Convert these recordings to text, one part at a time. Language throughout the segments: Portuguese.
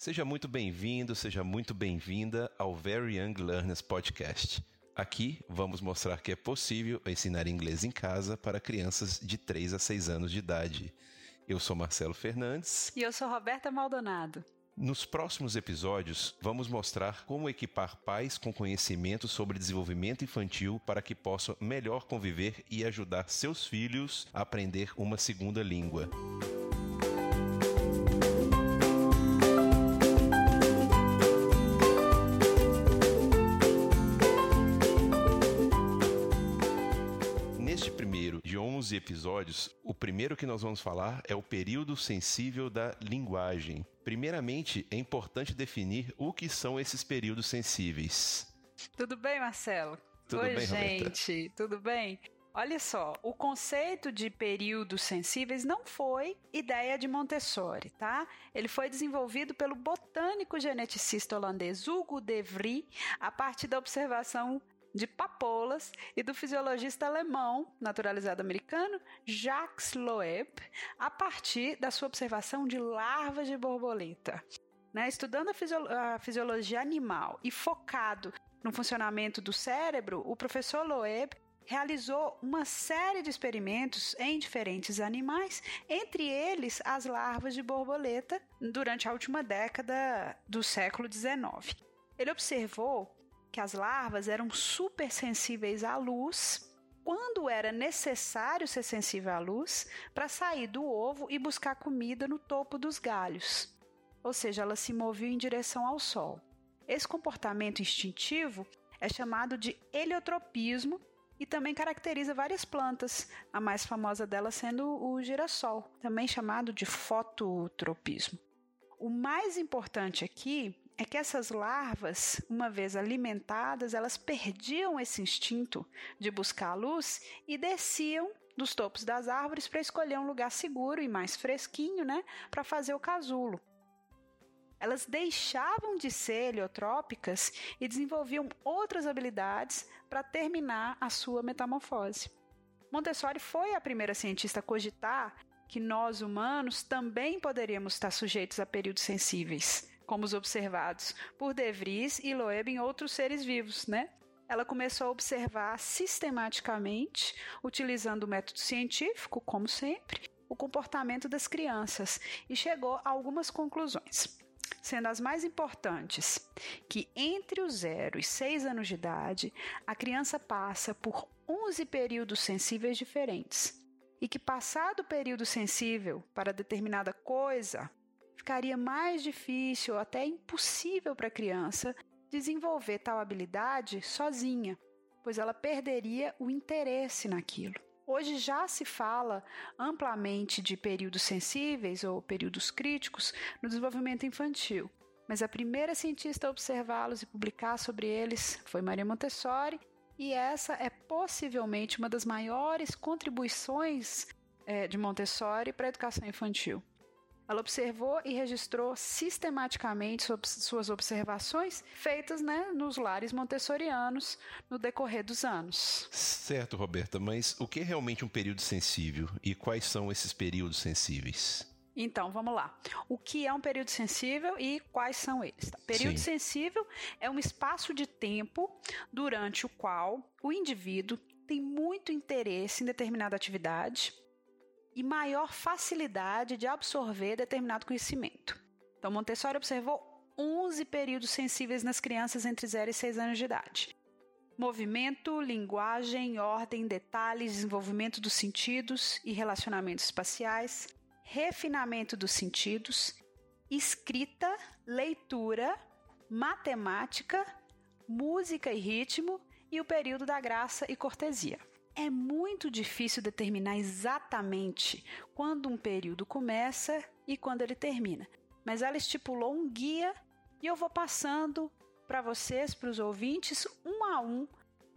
Seja muito bem-vindo, seja muito bem-vinda ao Very Young Learners Podcast. Aqui vamos mostrar que é possível ensinar inglês em casa para crianças de 3 a 6 anos de idade. Eu sou Marcelo Fernandes. E eu sou Roberta Maldonado. Nos próximos episódios, vamos mostrar como equipar pais com conhecimento sobre desenvolvimento infantil para que possam melhor conviver e ajudar seus filhos a aprender uma segunda língua. 11 episódios, o primeiro que nós vamos falar é o período sensível da linguagem. Primeiramente, é importante definir o que são esses períodos sensíveis. Tudo bem, Marcelo? Tudo Oi, bem, gente, Roberta? tudo bem? Olha só, o conceito de períodos sensíveis não foi ideia de Montessori, tá? Ele foi desenvolvido pelo botânico geneticista holandês Hugo de Vries a partir da observação de papoulas e do fisiologista alemão, naturalizado americano, Jacques Loeb, a partir da sua observação de larvas de borboleta. Né? Estudando a, fisio- a fisiologia animal e focado no funcionamento do cérebro, o professor Loeb realizou uma série de experimentos em diferentes animais, entre eles as larvas de borboleta, durante a última década do século XIX. Ele observou que as larvas eram super sensíveis à luz quando era necessário ser sensível à luz para sair do ovo e buscar comida no topo dos galhos. Ou seja, elas se moviam em direção ao sol. Esse comportamento instintivo é chamado de heliotropismo e também caracteriza várias plantas, a mais famosa delas sendo o girassol, também chamado de fototropismo. O mais importante aqui é que essas larvas, uma vez alimentadas, elas perdiam esse instinto de buscar a luz e desciam dos topos das árvores para escolher um lugar seguro e mais fresquinho, né, para fazer o casulo. Elas deixavam de ser heliotrópicas e desenvolviam outras habilidades para terminar a sua metamorfose. Montessori foi a primeira cientista a cogitar que nós humanos também poderíamos estar sujeitos a períodos sensíveis, como os observados por De Vries e Loeb em outros seres vivos, né? Ela começou a observar sistematicamente, utilizando o método científico, como sempre, o comportamento das crianças e chegou a algumas conclusões sendo as mais importantes que entre os 0 e 6 anos de idade, a criança passa por 11 períodos sensíveis diferentes e que passado o período sensível para determinada coisa, ficaria mais difícil ou até impossível para a criança desenvolver tal habilidade sozinha, pois ela perderia o interesse naquilo. Hoje já se fala amplamente de períodos sensíveis ou períodos críticos no desenvolvimento infantil, mas a primeira cientista a observá-los e publicar sobre eles foi Maria Montessori, e essa é possivelmente uma das maiores contribuições é, de Montessori para a educação infantil. Ela observou e registrou sistematicamente suas observações feitas né, nos lares montessorianos no decorrer dos anos. Certo, Roberta, mas o que é realmente um período sensível e quais são esses períodos sensíveis? Então, vamos lá. O que é um período sensível e quais são eles? Tá? Período Sim. sensível é um espaço de tempo durante o qual o indivíduo tem muito interesse em determinada atividade e maior facilidade de absorver determinado conhecimento. Então, Montessori observou 11 períodos sensíveis nas crianças entre 0 e 6 anos de idade. Movimento, linguagem, ordem, detalhes, desenvolvimento dos sentidos e relacionamentos espaciais, refinamento dos sentidos, escrita, leitura, matemática, música e ritmo e o período da graça e cortesia. É muito difícil determinar exatamente quando um período começa e quando ele termina, mas ela estipulou um guia e eu vou passando para vocês, para os ouvintes, um a um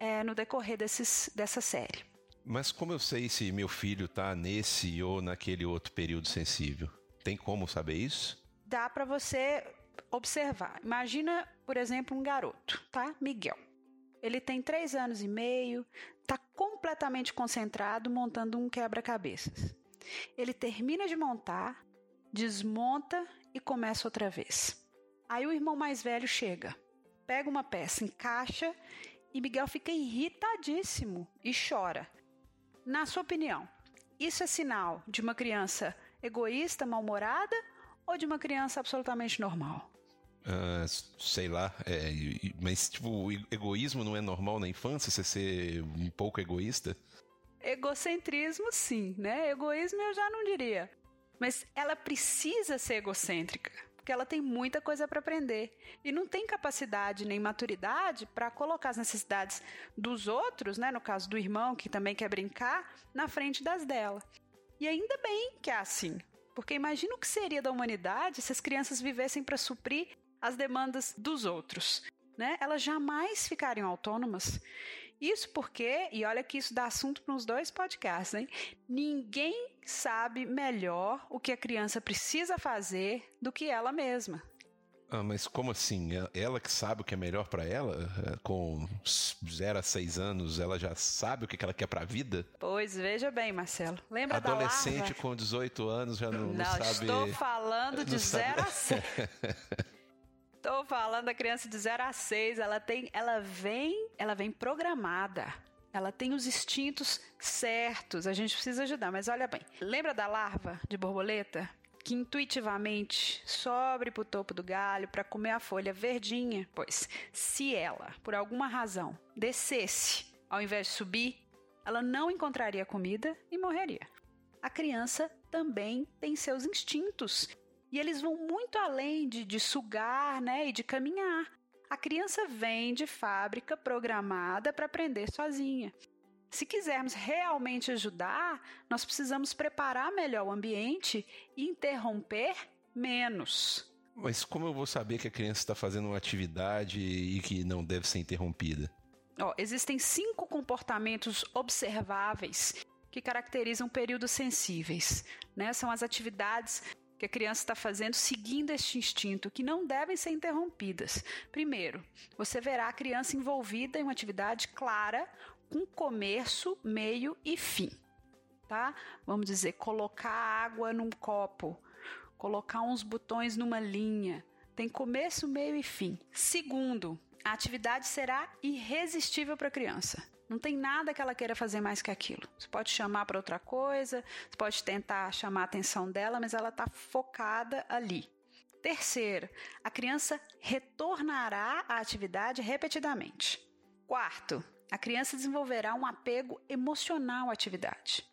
é, no decorrer desses, dessa série. Mas como eu sei se meu filho está nesse ou naquele outro período sensível? Tem como saber isso? Dá para você observar. Imagina, por exemplo, um garoto, tá? Miguel. Ele tem três anos e meio, está completamente concentrado montando um quebra-cabeças. Ele termina de montar, desmonta e começa outra vez. Aí o irmão mais velho chega, pega uma peça, encaixa e Miguel fica irritadíssimo e chora. Na sua opinião, isso é sinal de uma criança egoísta, mal-humorada ou de uma criança absolutamente normal? Uh, sei lá, é, mas tipo, egoísmo não é normal na infância, você ser um pouco egoísta? Egocentrismo, sim, né? Egoísmo eu já não diria. Mas ela precisa ser egocêntrica, porque ela tem muita coisa para aprender e não tem capacidade nem maturidade para colocar as necessidades dos outros, né, no caso do irmão que também quer brincar, na frente das dela. E ainda bem que é assim, porque imagina o que seria da humanidade se as crianças vivessem para suprir as demandas dos outros. Né? Elas jamais ficariam autônomas. Isso porque, e olha que isso dá assunto para uns dois podcasts, hein? Ninguém sabe melhor o que a criança precisa fazer do que ela mesma. Ah, mas como assim? Ela que sabe o que é melhor para ela? É, com 0 a 6 anos, ela já sabe o que ela quer para a vida? Pois veja bem, Marcelo. Lembra Adolescente da Adolescente com 18 anos já não, não, não sabe. Estou falando de 0 a 6. Estou falando da criança de 0 a 6, ela tem, ela vem, ela vem programada. Ela tem os instintos certos. A gente precisa ajudar, mas olha bem. Lembra da larva de borboleta que intuitivamente sobe para o topo do galho para comer a folha verdinha? Pois, se ela, por alguma razão, descesse ao invés de subir, ela não encontraria comida e morreria. A criança também tem seus instintos e eles vão muito além de, de sugar né, e de caminhar. A criança vem de fábrica programada para aprender sozinha. Se quisermos realmente ajudar, nós precisamos preparar melhor o ambiente e interromper menos. Mas como eu vou saber que a criança está fazendo uma atividade e que não deve ser interrompida? Oh, existem cinco comportamentos observáveis que caracterizam períodos sensíveis. Né? São as atividades que a criança está fazendo seguindo este instinto, que não devem ser interrompidas. Primeiro, você verá a criança envolvida em uma atividade clara, com começo, meio e fim. Tá? Vamos dizer, colocar água num copo, colocar uns botões numa linha. Tem começo, meio e fim. Segundo, a atividade será irresistível para a criança. Não tem nada que ela queira fazer mais que aquilo. Você pode chamar para outra coisa, você pode tentar chamar a atenção dela, mas ela está focada ali. Terceiro, a criança retornará à atividade repetidamente. Quarto, a criança desenvolverá um apego emocional à atividade.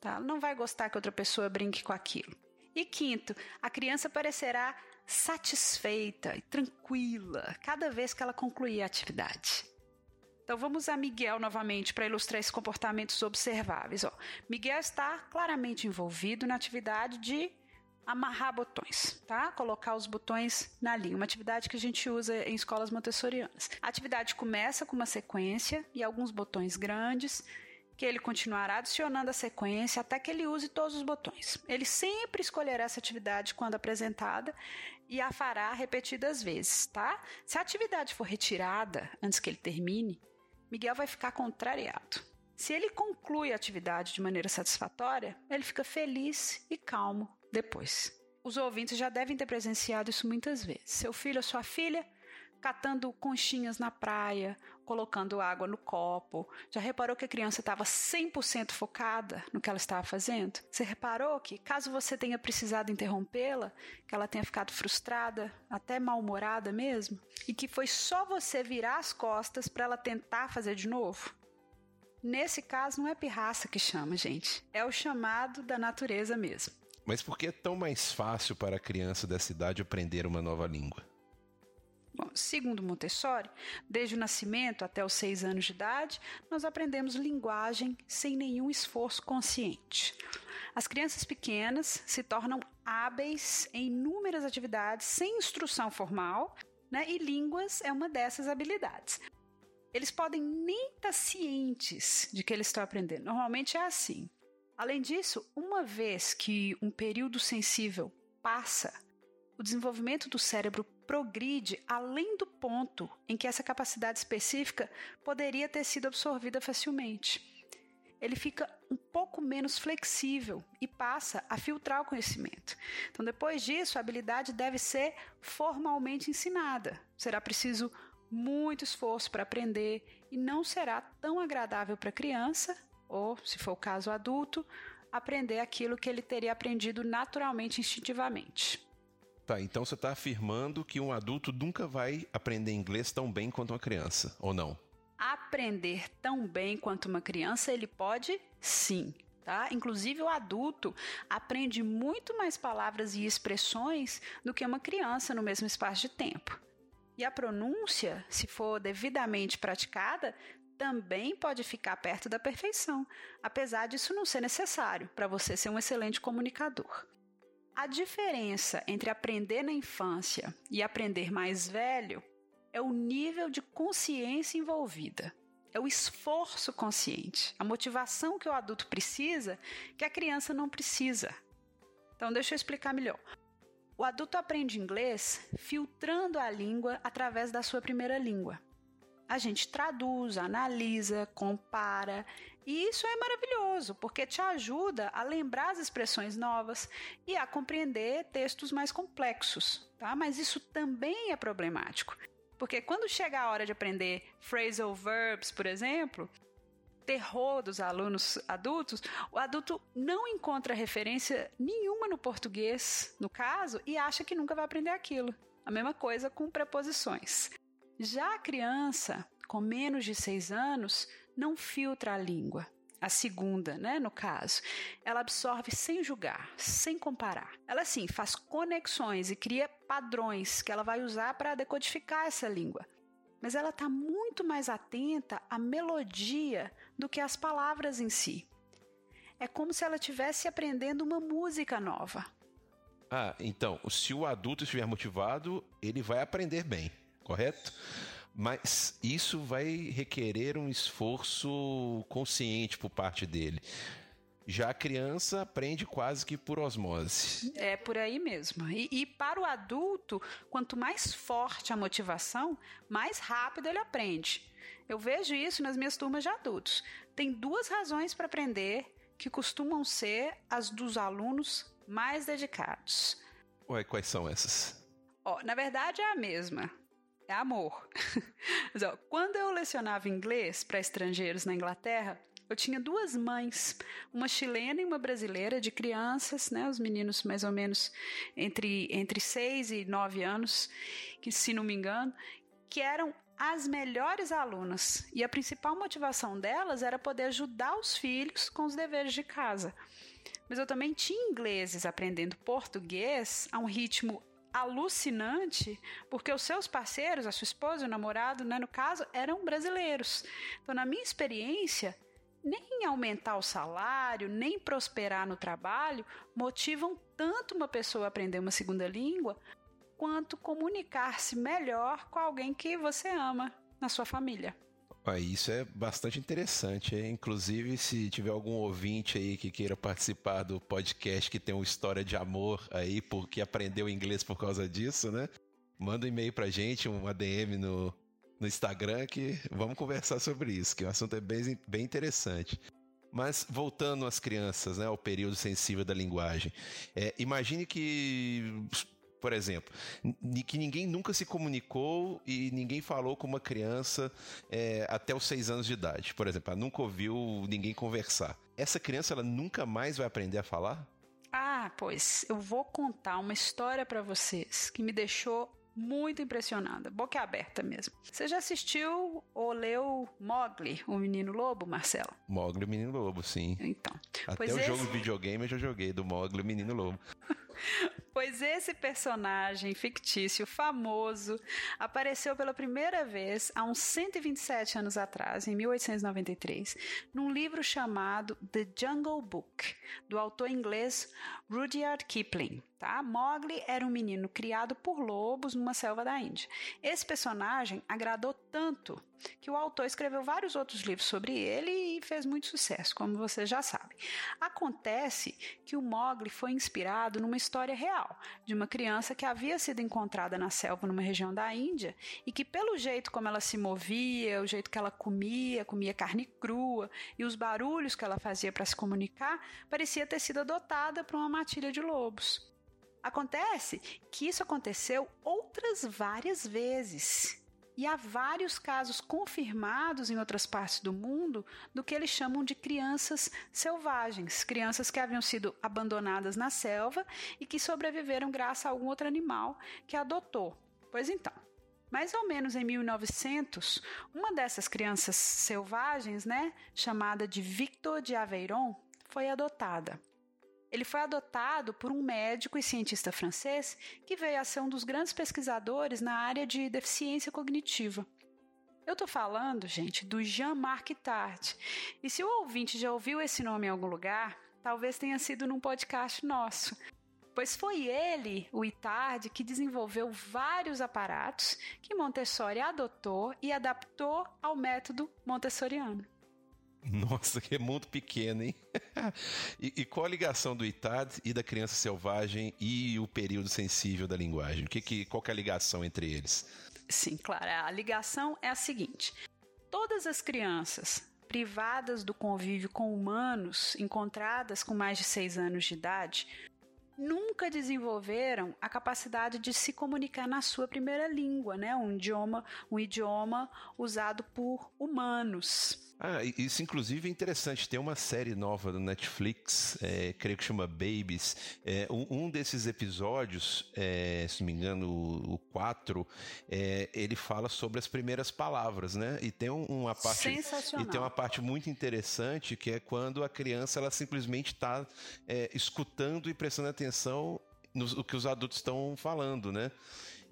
Tá? Ela não vai gostar que outra pessoa brinque com aquilo. E quinto, a criança parecerá satisfeita e tranquila cada vez que ela concluir a atividade. Então vamos a Miguel novamente para ilustrar esses comportamentos observáveis. Ó. Miguel está claramente envolvido na atividade de amarrar botões, tá? Colocar os botões na linha, uma atividade que a gente usa em escolas montessorianas. A atividade começa com uma sequência e alguns botões grandes, que ele continuará adicionando a sequência até que ele use todos os botões. Ele sempre escolherá essa atividade quando apresentada e a fará repetidas vezes, tá? Se a atividade for retirada antes que ele termine, Miguel vai ficar contrariado. Se ele conclui a atividade de maneira satisfatória, ele fica feliz e calmo depois. Os ouvintes já devem ter presenciado isso muitas vezes. Seu filho ou sua filha catando conchinhas na praia, colocando água no copo. Já reparou que a criança estava 100% focada no que ela estava fazendo? Você reparou que, caso você tenha precisado interrompê-la, que ela tenha ficado frustrada, até mal-humorada mesmo, e que foi só você virar as costas para ela tentar fazer de novo? Nesse caso, não é pirraça que chama, gente. É o chamado da natureza mesmo. Mas por que é tão mais fácil para a criança dessa idade aprender uma nova língua? Bom, segundo Montessori, desde o nascimento até os seis anos de idade, nós aprendemos linguagem sem nenhum esforço consciente. As crianças pequenas se tornam hábeis em inúmeras atividades sem instrução formal, né? e línguas é uma dessas habilidades. Eles podem nem estar cientes de que eles estão aprendendo. Normalmente é assim. Além disso, uma vez que um período sensível passa, o desenvolvimento do cérebro progride além do ponto em que essa capacidade específica poderia ter sido absorvida facilmente. Ele fica um pouco menos flexível e passa a filtrar o conhecimento. Então, depois disso, a habilidade deve ser formalmente ensinada. Será preciso muito esforço para aprender e não será tão agradável para a criança, ou, se for o caso, adulto, aprender aquilo que ele teria aprendido naturalmente, instintivamente. Tá, então você está afirmando que um adulto nunca vai aprender inglês tão bem quanto uma criança, ou não? aprender tão bem quanto uma criança, ele pode sim. Tá? Inclusive, o adulto aprende muito mais palavras e expressões do que uma criança no mesmo espaço de tempo. E a pronúncia, se for devidamente praticada, também pode ficar perto da perfeição, apesar disso não ser necessário para você ser um excelente comunicador. A diferença entre aprender na infância e aprender mais velho é o nível de consciência envolvida. É o esforço consciente, a motivação que o adulto precisa que a criança não precisa. Então, deixa eu explicar melhor. O adulto aprende inglês filtrando a língua através da sua primeira língua. A gente traduz, analisa, compara, e isso é maravilhoso, porque te ajuda a lembrar as expressões novas e a compreender textos mais complexos, tá? Mas isso também é problemático. Porque quando chega a hora de aprender phrasal verbs, por exemplo, terror dos alunos adultos, o adulto não encontra referência nenhuma no português, no caso, e acha que nunca vai aprender aquilo. A mesma coisa com preposições. Já a criança, com menos de seis anos, não filtra a língua a segunda, né, no caso, ela absorve sem julgar, sem comparar. Ela sim faz conexões e cria padrões que ela vai usar para decodificar essa língua. Mas ela está muito mais atenta à melodia do que às palavras em si. É como se ela estivesse aprendendo uma música nova. Ah, então, se o adulto estiver motivado, ele vai aprender bem, correto? Mas isso vai requerer um esforço consciente por parte dele. Já a criança aprende quase que por osmose. É por aí mesmo. E, e, para o adulto, quanto mais forte a motivação, mais rápido ele aprende. Eu vejo isso nas minhas turmas de adultos. Tem duas razões para aprender que costumam ser as dos alunos mais dedicados. Ué, quais são essas? Oh, na verdade é a mesma é amor. Mas, ó, quando eu lecionava inglês para estrangeiros na Inglaterra, eu tinha duas mães, uma chilena e uma brasileira, de crianças, né, os meninos mais ou menos entre, entre 6 e 9 anos, que se não me engano, que eram as melhores alunas. E a principal motivação delas era poder ajudar os filhos com os deveres de casa. Mas eu também tinha ingleses aprendendo português a um ritmo alucinante, porque os seus parceiros, a sua esposa, o namorado, né, no caso, eram brasileiros. Então, na minha experiência, nem aumentar o salário, nem prosperar no trabalho motivam tanto uma pessoa a aprender uma segunda língua, quanto comunicar-se melhor com alguém que você ama na sua família. Isso é bastante interessante. Inclusive, se tiver algum ouvinte aí que queira participar do podcast que tem uma história de amor aí, porque aprendeu inglês por causa disso, né? Manda um e-mail pra gente, um ADM no, no Instagram, que vamos conversar sobre isso, que o assunto é bem, bem interessante. Mas voltando às crianças, né, ao período sensível da linguagem, é, imagine que por exemplo, que ninguém nunca se comunicou e ninguém falou com uma criança é, até os seis anos de idade. Por exemplo, ela nunca ouviu ninguém conversar. Essa criança ela nunca mais vai aprender a falar? Ah, pois eu vou contar uma história para vocês que me deixou muito impressionada, boca aberta mesmo. Você já assistiu ou leu Mogli, o Menino Lobo, Marcelo? Mogli, o Menino Lobo, sim. Então. Até o esse... jogo de videogame eu já joguei do Mogli, o Menino Lobo. pois esse personagem fictício famoso apareceu pela primeira vez há uns 127 anos atrás, em 1893, num livro chamado The Jungle Book, do autor inglês Rudyard Kipling. Tá? Mowgli era um menino criado por lobos numa selva da Índia. Esse personagem agradou tanto que o autor escreveu vários outros livros sobre ele e fez muito sucesso, como você já sabe. Acontece que o Mowgli foi inspirado numa história real de uma criança que havia sido encontrada na selva numa região da Índia e que, pelo jeito como ela se movia, o jeito que ela comia, comia carne crua e os barulhos que ela fazia para se comunicar, parecia ter sido adotada por uma matilha de lobos. Acontece que isso aconteceu outras várias vezes. E há vários casos confirmados em outras partes do mundo do que eles chamam de crianças selvagens, crianças que haviam sido abandonadas na selva e que sobreviveram graças a algum outro animal que adotou. Pois então, mais ou menos em 1900, uma dessas crianças selvagens, né, chamada de Victor de Aveyron, foi adotada. Ele foi adotado por um médico e cientista francês que veio a ser um dos grandes pesquisadores na área de deficiência cognitiva. Eu estou falando, gente, do Jean-Marc Tart. E se o ouvinte já ouviu esse nome em algum lugar, talvez tenha sido num podcast nosso. Pois foi ele, o Itard, que desenvolveu vários aparatos que Montessori adotou e adaptou ao método montessoriano. Nossa, que mundo pequeno, hein? e, e, qual a ligação do ITAD e da criança selvagem e o período sensível da linguagem? Que, que, qual que é a ligação entre eles? Sim, claro. A ligação é a seguinte: todas as crianças privadas do convívio com humanos, encontradas com mais de seis anos de idade, nunca desenvolveram a capacidade de se comunicar na sua primeira língua, né? Um idioma, um idioma usado por humanos. Ah, isso inclusive é interessante. Tem uma série nova do Netflix, é, creio que chama Babies. É, um, um, desses episódios, é, se não me engano, o 4, é, ele fala sobre as primeiras palavras, né? E tem uma parte. Sensacional. E tem uma parte muito interessante que é quando a criança ela simplesmente está é, escutando e prestando atenção no que os adultos estão falando, né?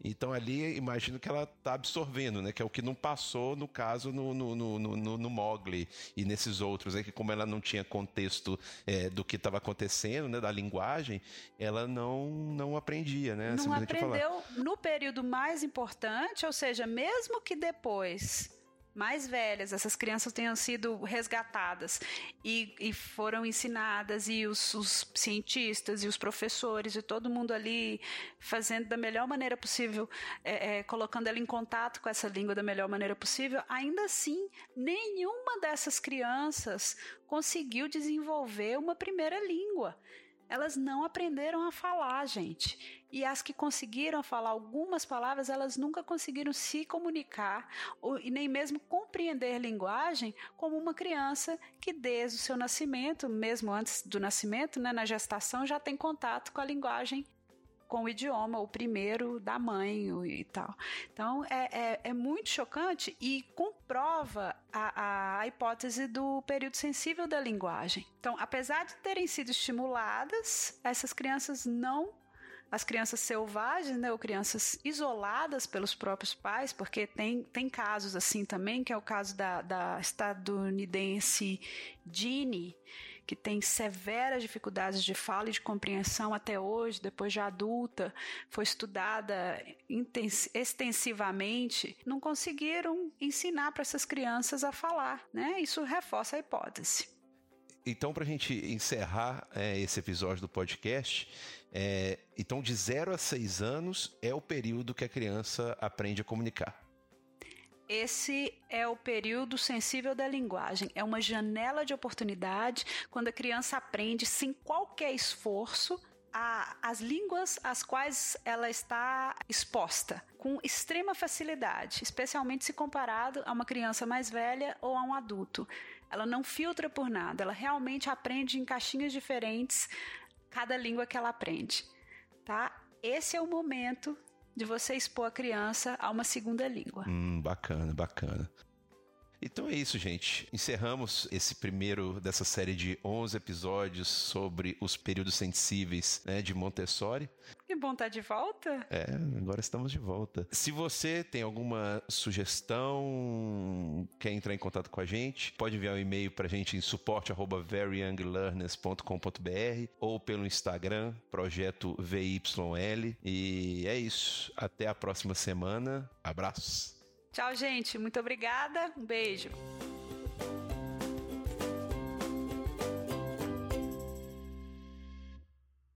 Então ali imagino que ela está absorvendo, né? Que é o que não passou no caso no, no, no, no, no Mogli e nesses outros, né? Que como ela não tinha contexto é, do que estava acontecendo, né? Da linguagem, ela não não aprendia, né? Não aprendeu no período mais importante, ou seja, mesmo que depois mais velhas, essas crianças tenham sido resgatadas e, e foram ensinadas, e os, os, cientistas e os professores e todo mundo ali fazendo da melhor maneira possível, é, é, colocando ela em contato com essa língua da melhor maneira possível, ainda assim, nenhuma dessas crianças conseguiu desenvolver uma primeira língua elas não aprenderam a falar, gente. E as que conseguiram falar algumas palavras, elas nunca conseguiram se comunicar ou, e nem mesmo compreender linguagem como uma criança que desde o seu nascimento, mesmo antes do nascimento, né, na gestação, já tem contato com a linguagem com o idioma, o primeiro da mãe e tal. Então é, é, é muito chocante e comprova a, a hipótese do período sensível da linguagem. Então, apesar de terem sido estimuladas, essas crianças não as crianças selvagens, né, ou crianças isoladas pelos próprios pais, porque tem, tem casos assim também, que é o caso da, da estadunidense Jeannie, que tem severas dificuldades de fala e de compreensão até hoje, depois de adulta, foi estudada extensivamente, não conseguiram ensinar para essas crianças a falar, né? Isso reforça a hipótese. Então, para a gente encerrar é, esse episódio do podcast, é, então de 0 a 6 anos é o período que a criança aprende a comunicar. Esse é o período sensível da linguagem. É uma janela de oportunidade quando a criança aprende sem qualquer esforço a, as línguas às quais ela está exposta com extrema facilidade, especialmente se comparado a uma criança mais velha ou a um adulto. Ela não filtra por nada, ela realmente aprende em caixinhas diferentes cada língua que ela aprende, tá? Esse é o momento de você expor a criança a uma segunda língua. Hum, bacana, bacana. Então é isso, gente. Encerramos esse primeiro dessa série de 11 episódios sobre os períodos sensíveis né, de Montessori. Que bom estar tá de volta. É, agora estamos de volta. Se você tem alguma sugestão, quer entrar em contato com a gente, pode enviar um e-mail para a gente em suporte@veryyounglearners.com.br ou pelo Instagram, projeto VYL. E é isso. Até a próxima semana. Abraços. Tchau, gente. Muito obrigada. Um beijo.